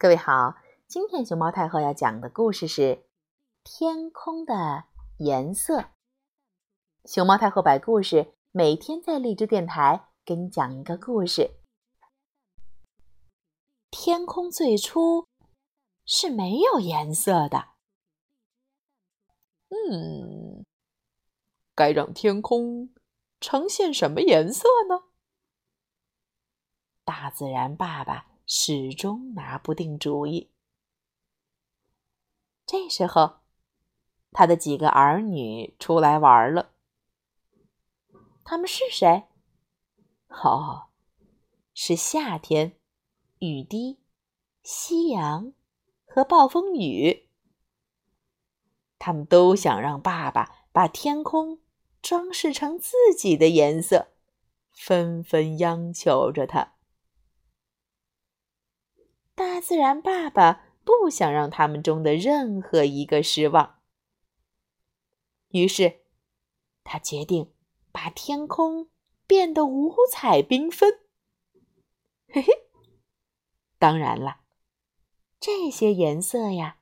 各位好，今天熊猫太后要讲的故事是《天空的颜色》。熊猫太后摆故事，每天在荔枝电台给你讲一个故事。天空最初是没有颜色的。嗯，该让天空呈现什么颜色呢？大自然爸爸始终拿不定主意。这时候，他的几个儿女出来玩了。他们是谁？哦，是夏天、雨滴、夕阳和暴风雨。他们都想让爸爸把天空装饰成自己的颜色，纷纷央求着他。大自然爸爸不想让他们中的任何一个失望，于是他决定把天空变得五彩缤纷。嘿嘿，当然了，这些颜色呀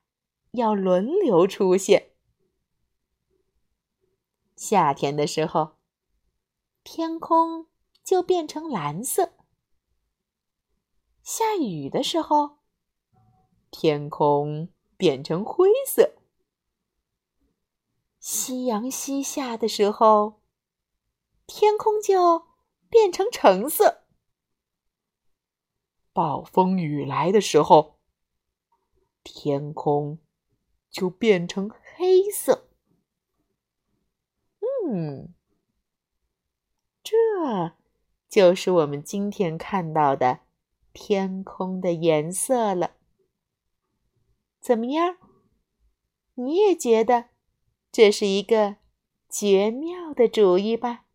要轮流出现。夏天的时候，天空就变成蓝色。下雨的时候，天空变成灰色；夕阳西下的时候，天空就变成橙色；暴风雨来的时候，天空就变成黑色。嗯，这就是我们今天看到的。天空的颜色了，怎么样？你也觉得这是一个绝妙的主意吧？